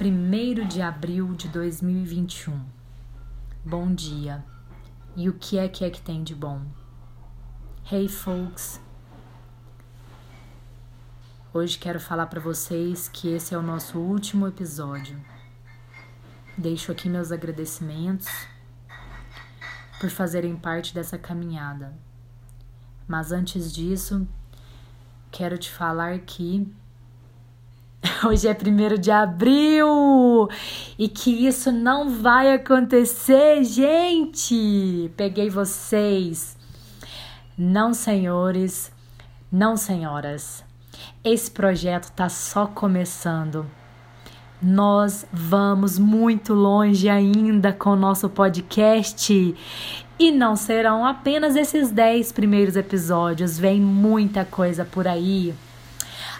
1 de abril de 2021. Bom dia. E o que é que é que tem de bom? Hey folks. Hoje quero falar para vocês que esse é o nosso último episódio. Deixo aqui meus agradecimentos por fazerem parte dessa caminhada. Mas antes disso, quero te falar que Hoje é primeiro de abril e que isso não vai acontecer, gente. Peguei vocês. Não, senhores, não, senhoras. Esse projeto tá só começando. Nós vamos muito longe ainda com o nosso podcast. E não serão apenas esses 10 primeiros episódios, vem muita coisa por aí.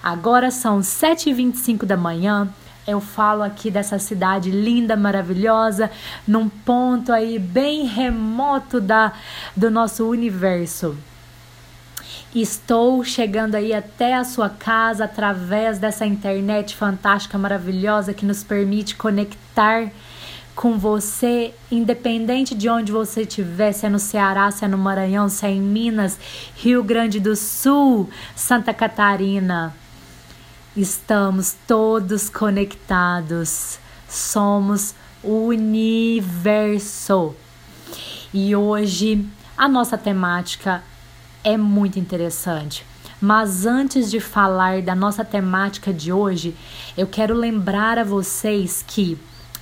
Agora são 7h25 da manhã. Eu falo aqui dessa cidade linda, maravilhosa, num ponto aí bem remoto da, do nosso universo. Estou chegando aí até a sua casa através dessa internet fantástica, maravilhosa que nos permite conectar com você, independente de onde você estiver, se é no Ceará, se é no Maranhão, se é em Minas, Rio Grande do Sul, Santa Catarina. Estamos todos conectados. Somos universo. E hoje a nossa temática é muito interessante. Mas antes de falar da nossa temática de hoje, eu quero lembrar a vocês que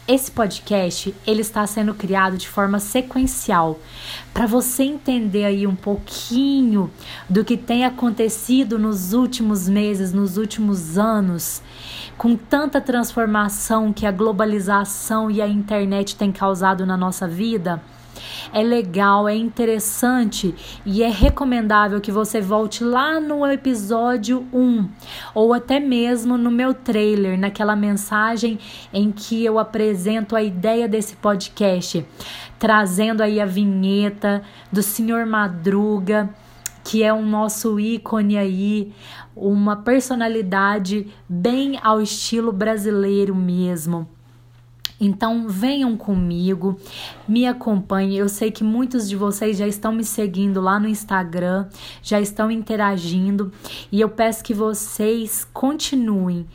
esse podcast ele está sendo criado de forma sequencial. Para você entender aí um pouquinho do que tem acontecido nos últimos meses, nos últimos anos, com tanta transformação que a globalização e a internet têm causado na nossa vida é legal, é interessante e é recomendável que você volte lá no episódio 1 ou até mesmo no meu trailer, naquela mensagem em que eu apresento a ideia desse podcast, trazendo aí a vinheta do Senhor Madruga que é o nosso ícone aí, uma personalidade bem ao estilo brasileiro mesmo. Então venham comigo, me acompanhem. Eu sei que muitos de vocês já estão me seguindo lá no Instagram, já estão interagindo e eu peço que vocês continuem.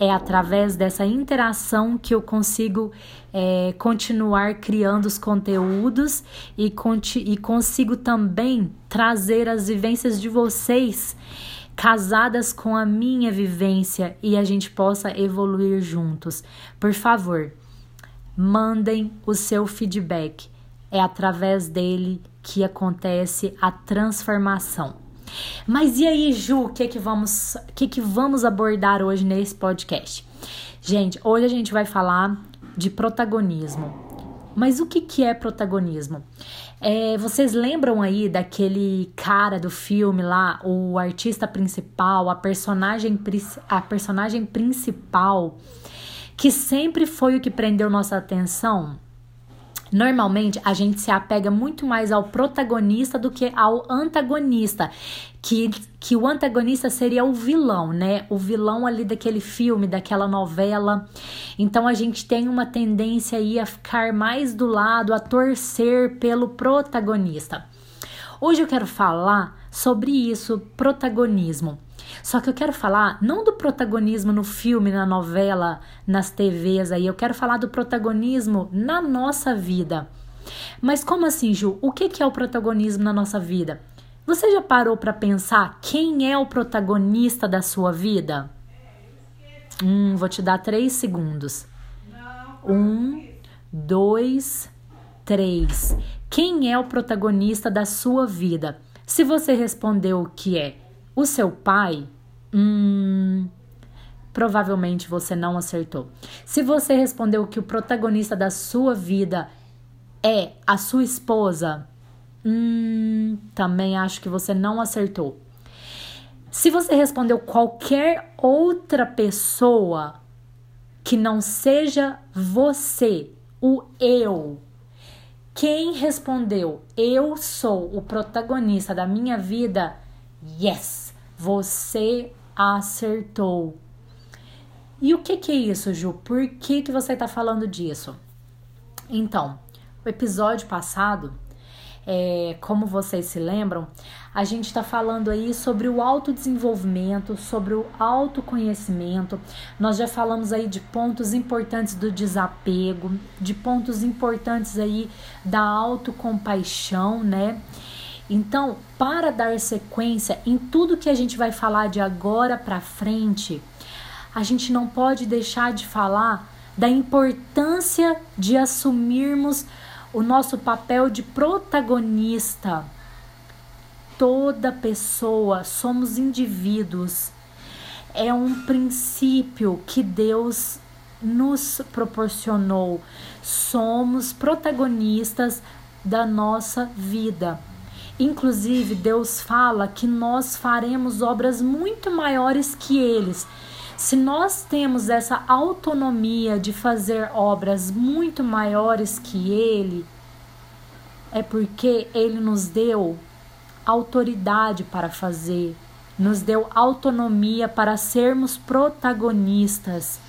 É através dessa interação que eu consigo é, continuar criando os conteúdos e, e consigo também trazer as vivências de vocês casadas com a minha vivência e a gente possa evoluir juntos. Por favor, mandem o seu feedback. É através dele que acontece a transformação. Mas e aí, Ju, o que que vamos, que que vamos abordar hoje nesse podcast? Gente, hoje a gente vai falar de protagonismo. Mas o que que é protagonismo? É, vocês lembram aí daquele cara do filme lá, o artista principal, a personagem, a personagem principal que sempre foi o que prendeu nossa atenção, Normalmente a gente se apega muito mais ao protagonista do que ao antagonista, que, que o antagonista seria o vilão, né? O vilão ali daquele filme, daquela novela. Então a gente tem uma tendência aí a ficar mais do lado, a torcer pelo protagonista. Hoje eu quero falar sobre isso, protagonismo. Só que eu quero falar não do protagonismo no filme, na novela, nas TVs aí, eu quero falar do protagonismo na nossa vida. Mas como assim, Ju? O que é o protagonismo na nossa vida? Você já parou para pensar quem é o protagonista da sua vida? Hum, vou te dar três segundos. Um, dois, três. Quem é o protagonista da sua vida? Se você respondeu que é o seu pai, hum, provavelmente você não acertou. Se você respondeu que o protagonista da sua vida é a sua esposa, hum, também acho que você não acertou. Se você respondeu qualquer outra pessoa que não seja você, o eu, quem respondeu eu sou o protagonista da minha vida, yes, você acertou. E o que, que é isso, Ju? Por que, que você está falando disso? Então, o episódio passado, é, como vocês se lembram, a gente está falando aí sobre o autodesenvolvimento, sobre o autoconhecimento. Nós já falamos aí de pontos importantes do desapego, de pontos importantes aí da autocompaixão, né? Então, para dar sequência em tudo que a gente vai falar de agora para frente, a gente não pode deixar de falar da importância de assumirmos o nosso papel de protagonista. Toda pessoa, somos indivíduos. É um princípio que Deus nos proporcionou. Somos protagonistas da nossa vida. Inclusive, Deus fala que nós faremos obras muito maiores que eles. Se nós temos essa autonomia de fazer obras muito maiores que Ele, é porque Ele nos deu autoridade para fazer, nos deu autonomia para sermos protagonistas.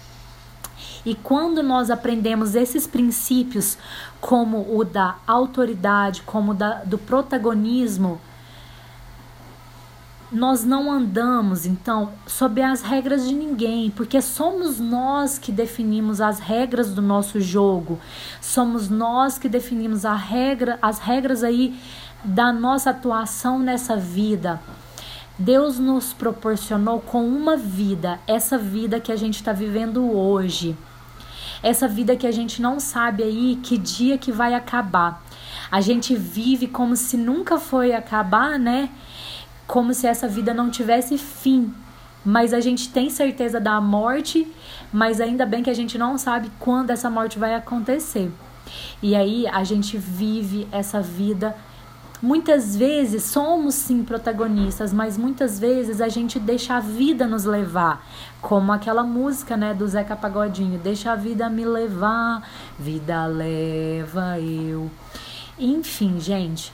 E quando nós aprendemos esses princípios, como o da autoridade, como o da, do protagonismo, nós não andamos então sob as regras de ninguém, porque somos nós que definimos as regras do nosso jogo, somos nós que definimos a regra, as regras aí da nossa atuação nessa vida. Deus nos proporcionou com uma vida, essa vida que a gente está vivendo hoje essa vida que a gente não sabe aí que dia que vai acabar. A gente vive como se nunca foi acabar, né? Como se essa vida não tivesse fim. Mas a gente tem certeza da morte, mas ainda bem que a gente não sabe quando essa morte vai acontecer. E aí a gente vive essa vida Muitas vezes somos sim protagonistas, mas muitas vezes a gente deixa a vida nos levar, como aquela música, né, do Zeca Pagodinho, deixa a vida me levar, vida leva eu. Enfim, gente,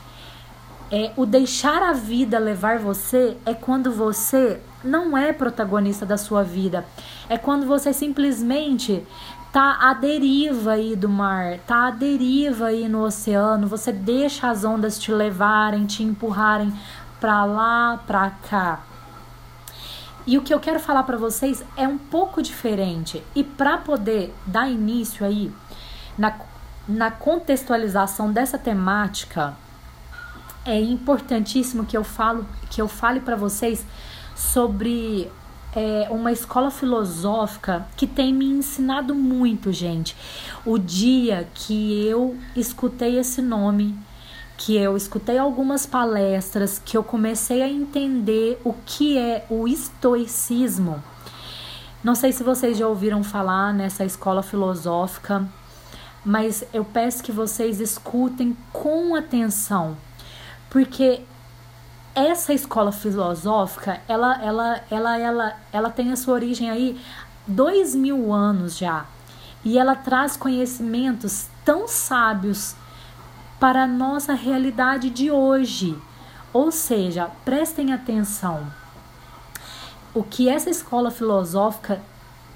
é o deixar a vida levar você é quando você não é protagonista da sua vida. É quando você simplesmente tá à deriva aí do mar, tá à deriva aí no oceano, você deixa as ondas te levarem, te empurrarem para lá, para cá. E o que eu quero falar para vocês é um pouco diferente. E para poder dar início aí na, na contextualização dessa temática, é importantíssimo que eu falo que eu fale para vocês sobre é uma escola filosófica que tem me ensinado muito, gente. O dia que eu escutei esse nome, que eu escutei algumas palestras, que eu comecei a entender o que é o estoicismo. Não sei se vocês já ouviram falar nessa escola filosófica, mas eu peço que vocês escutem com atenção, porque essa escola filosófica, ela, ela, ela, ela, ela tem a sua origem aí dois mil anos já. E ela traz conhecimentos tão sábios para a nossa realidade de hoje. Ou seja, prestem atenção. O que essa escola filosófica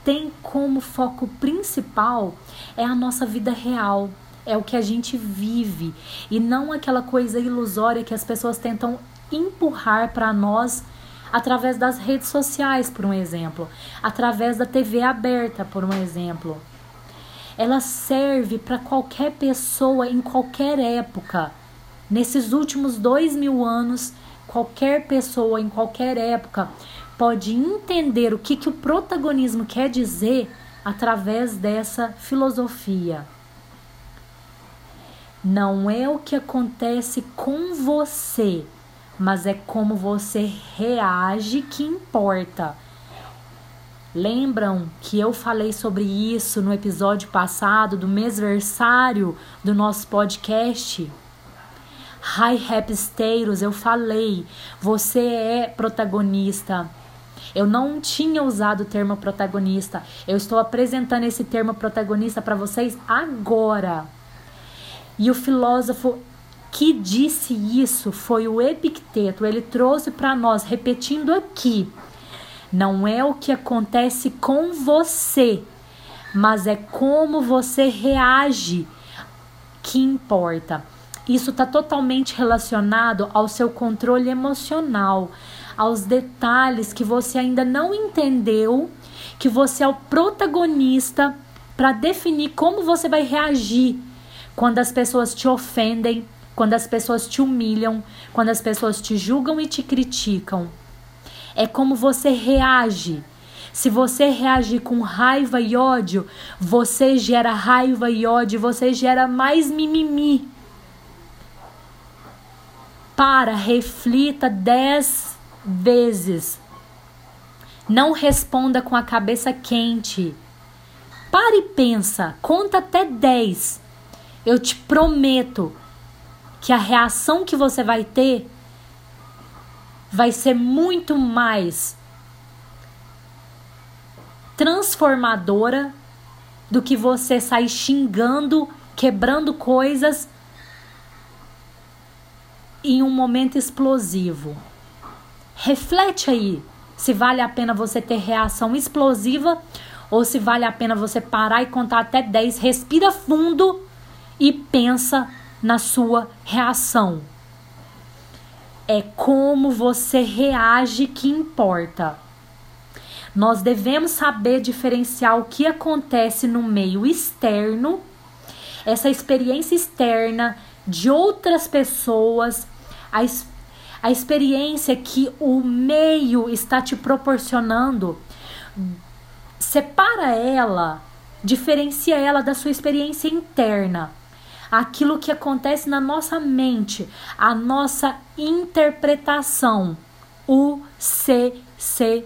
tem como foco principal é a nossa vida real, é o que a gente vive e não aquela coisa ilusória que as pessoas tentam empurrar para nós através das redes sociais, por um exemplo, através da TV aberta, por um exemplo. Ela serve para qualquer pessoa em qualquer época. Nesses últimos dois mil anos, qualquer pessoa em qualquer época pode entender o que, que o protagonismo quer dizer através dessa filosofia. Não é o que acontece com você, mas é como você reage que importa. Lembram que eu falei sobre isso no episódio passado do mêsversário do nosso podcast? High Rapsteiros, eu falei, você é protagonista. Eu não tinha usado o termo protagonista. Eu estou apresentando esse termo protagonista para vocês agora. E o filósofo que disse isso foi o Epicteto. Ele trouxe para nós, repetindo aqui, Não é o que acontece com você, mas é como você reage que importa. Isso está totalmente relacionado ao seu controle emocional, aos detalhes que você ainda não entendeu, que você é o protagonista para definir como você vai reagir quando as pessoas te ofendem, quando as pessoas te humilham, quando as pessoas te julgam e te criticam. É como você reage. Se você reagir com raiva e ódio, você gera raiva e ódio, você gera mais mimimi. Para, reflita dez vezes. Não responda com a cabeça quente. Pare e pensa, conta até dez. Eu te prometo que a reação que você vai ter vai ser muito mais transformadora do que você sair xingando, quebrando coisas em um momento explosivo. Reflete aí se vale a pena você ter reação explosiva ou se vale a pena você parar e contar até 10, respira fundo e pensa na sua reação. É como você reage que importa. Nós devemos saber diferenciar o que acontece no meio externo, essa experiência externa de outras pessoas, a, a experiência que o meio está te proporcionando. Separa ela, diferencia ela da sua experiência interna aquilo que acontece na nossa mente, a nossa interpretação. O CCC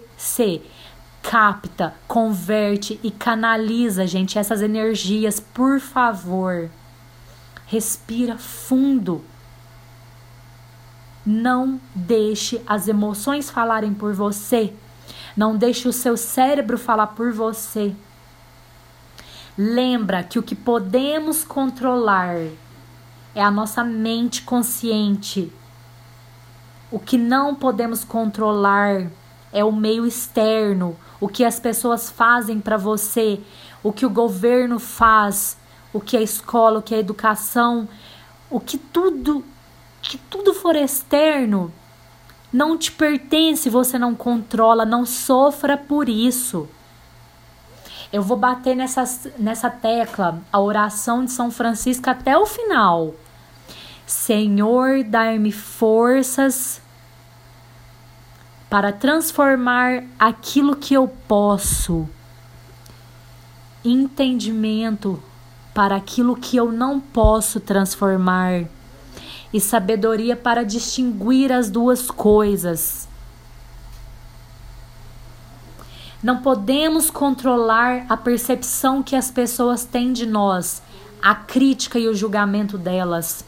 capta, converte e canaliza, gente, essas energias, por favor. Respira fundo. Não deixe as emoções falarem por você. Não deixe o seu cérebro falar por você. Lembra que o que podemos controlar é a nossa mente consciente. O que não podemos controlar é o meio externo, o que as pessoas fazem para você, o que o governo faz, o que a escola, o que a educação, o que tudo que tudo for externo não te pertence, você não controla, não sofra por isso. Eu vou bater nessa, nessa tecla, a oração de São Francisco até o final. Senhor, dai-me forças para transformar aquilo que eu posso, entendimento para aquilo que eu não posso transformar, e sabedoria para distinguir as duas coisas. Não podemos controlar a percepção que as pessoas têm de nós, a crítica e o julgamento delas.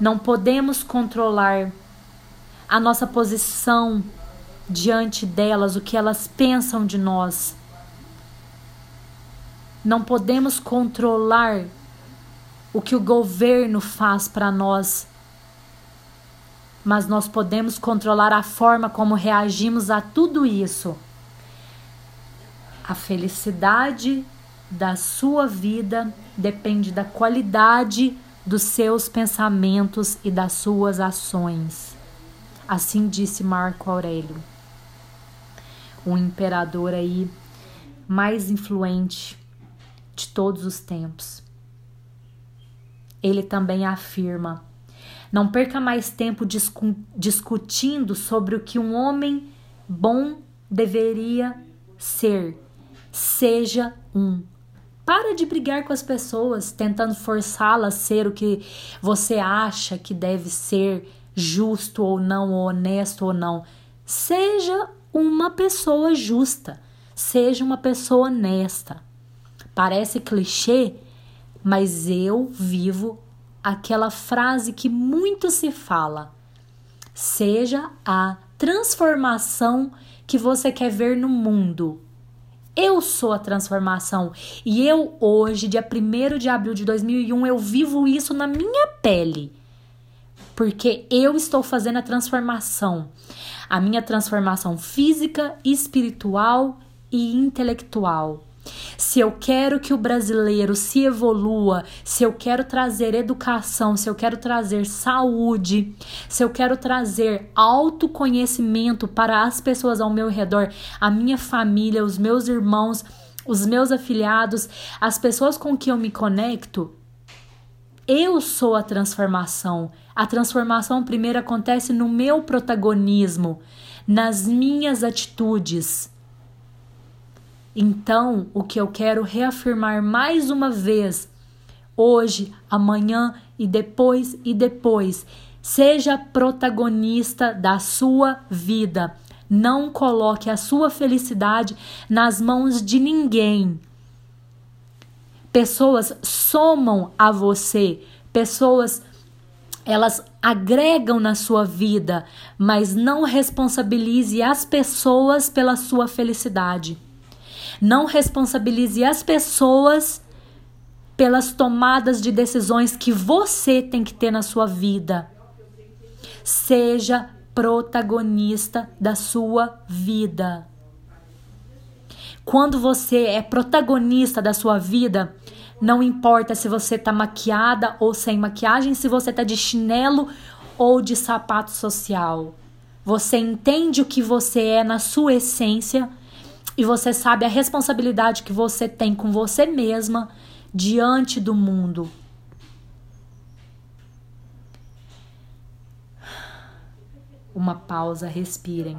Não podemos controlar a nossa posição diante delas, o que elas pensam de nós. Não podemos controlar o que o governo faz para nós, mas nós podemos controlar a forma como reagimos a tudo isso. A felicidade da sua vida depende da qualidade dos seus pensamentos e das suas ações. Assim disse Marco Aurélio, o imperador aí mais influente de todos os tempos. Ele também afirma: não perca mais tempo discu discutindo sobre o que um homem bom deveria ser Seja um. Para de brigar com as pessoas, tentando forçá-las a ser o que você acha que deve ser, justo ou não, ou honesto ou não. Seja uma pessoa justa, seja uma pessoa honesta. Parece clichê, mas eu vivo aquela frase que muito se fala. Seja a transformação que você quer ver no mundo. Eu sou a transformação. E eu hoje, dia 1 de abril de 2001, eu vivo isso na minha pele. porque eu estou fazendo a transformação. A minha transformação física, espiritual e intelectual. Se eu quero que o brasileiro se evolua, se eu quero trazer educação, se eu quero trazer saúde, se eu quero trazer autoconhecimento para as pessoas ao meu redor, a minha família, os meus irmãos, os meus afiliados, as pessoas com que eu me conecto, eu sou a transformação. A transformação primeiro acontece no meu protagonismo, nas minhas atitudes. Então, o que eu quero reafirmar mais uma vez, hoje, amanhã e depois e depois, seja protagonista da sua vida. Não coloque a sua felicidade nas mãos de ninguém. Pessoas somam a você, pessoas elas agregam na sua vida, mas não responsabilize as pessoas pela sua felicidade. Não responsabilize as pessoas pelas tomadas de decisões que você tem que ter na sua vida. Seja protagonista da sua vida. Quando você é protagonista da sua vida, não importa se você tá maquiada ou sem maquiagem, se você tá de chinelo ou de sapato social. Você entende o que você é na sua essência e você sabe a responsabilidade que você tem com você mesma diante do mundo. Uma pausa, respirem.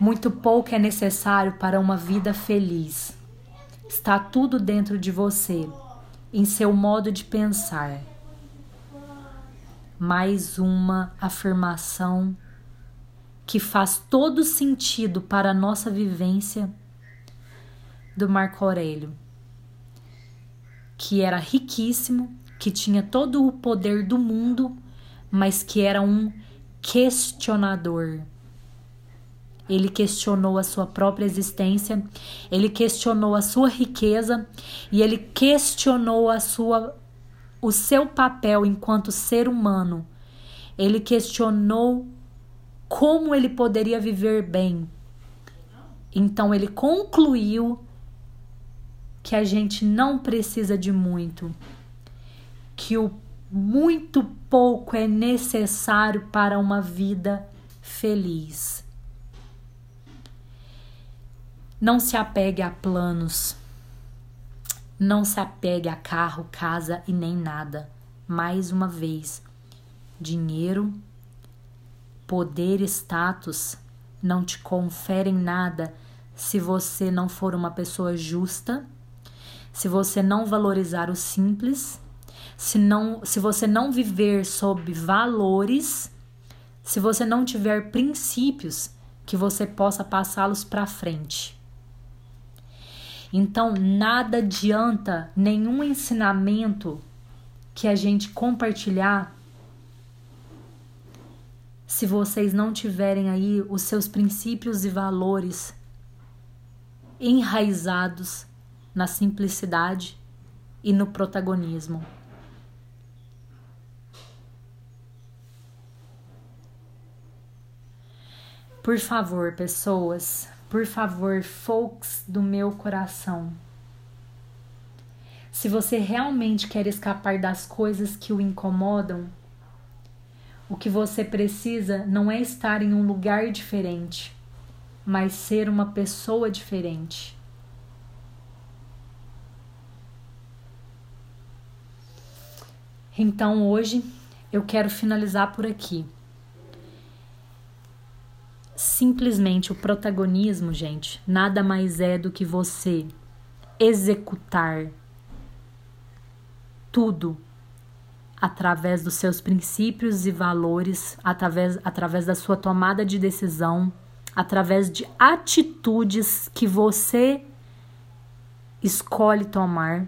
Muito pouco é necessário para uma vida feliz. Está tudo dentro de você, em seu modo de pensar. Mais uma afirmação que faz todo sentido para a nossa vivência do Marco Aurélio, que era riquíssimo, que tinha todo o poder do mundo, mas que era um questionador. Ele questionou a sua própria existência, ele questionou a sua riqueza e ele questionou a sua o seu papel enquanto ser humano. Ele questionou como ele poderia viver bem. Então ele concluiu que a gente não precisa de muito, que o muito pouco é necessário para uma vida feliz. Não se apegue a planos, não se apegue a carro, casa e nem nada. Mais uma vez, dinheiro Poder e status não te conferem nada se você não for uma pessoa justa, se você não valorizar o simples, se, não, se você não viver sob valores, se você não tiver princípios que você possa passá-los para frente. Então, nada adianta nenhum ensinamento que a gente compartilhar se vocês não tiverem aí os seus princípios e valores enraizados na simplicidade e no protagonismo. Por favor, pessoas, por favor, folks do meu coração. Se você realmente quer escapar das coisas que o incomodam, o que você precisa não é estar em um lugar diferente, mas ser uma pessoa diferente. Então hoje eu quero finalizar por aqui. Simplesmente o protagonismo, gente, nada mais é do que você executar tudo através dos seus princípios e valores, através, através da sua tomada de decisão, através de atitudes que você escolhe tomar.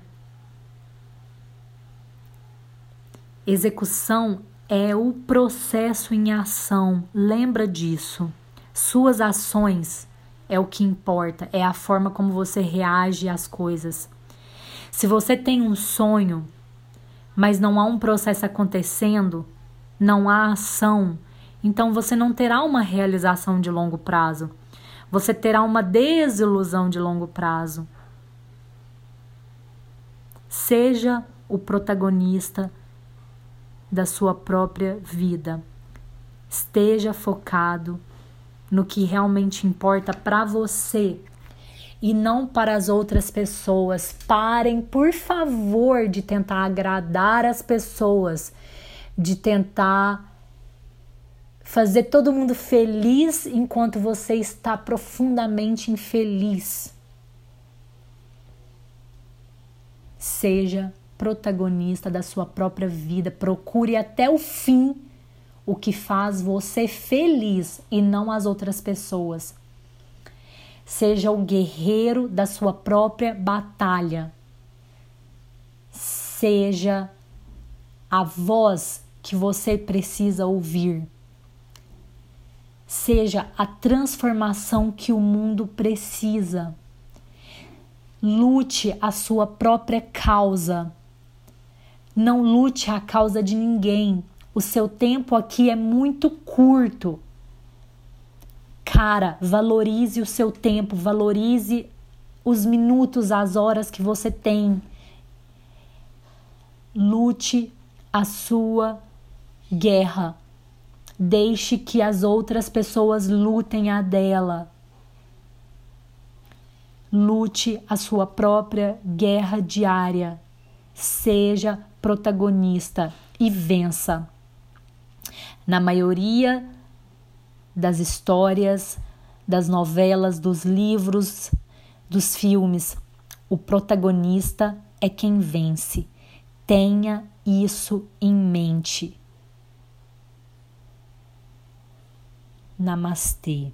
Execução é o processo em ação, lembra disso. Suas ações é o que importa, é a forma como você reage às coisas. Se você tem um sonho, mas não há um processo acontecendo, não há ação, então você não terá uma realização de longo prazo. Você terá uma desilusão de longo prazo. Seja o protagonista da sua própria vida. Esteja focado no que realmente importa para você e não para as outras pessoas. Parem, por favor, de tentar agradar as pessoas, de tentar fazer todo mundo feliz enquanto você está profundamente infeliz. Seja protagonista da sua própria vida, procure até o fim o que faz você feliz e não as outras pessoas. Seja o guerreiro da sua própria batalha. Seja a voz que você precisa ouvir. Seja a transformação que o mundo precisa. Lute a sua própria causa. Não lute a causa de ninguém. O seu tempo aqui é muito curto. Cara, valorize o seu tempo, valorize os minutos, as horas que você tem. Lute a sua guerra. Deixe que as outras pessoas lutem a dela. Lute a sua própria guerra diária. Seja protagonista e vença. Na maioria das histórias, das novelas, dos livros, dos filmes, o protagonista é quem vence. Tenha isso em mente. Namastê.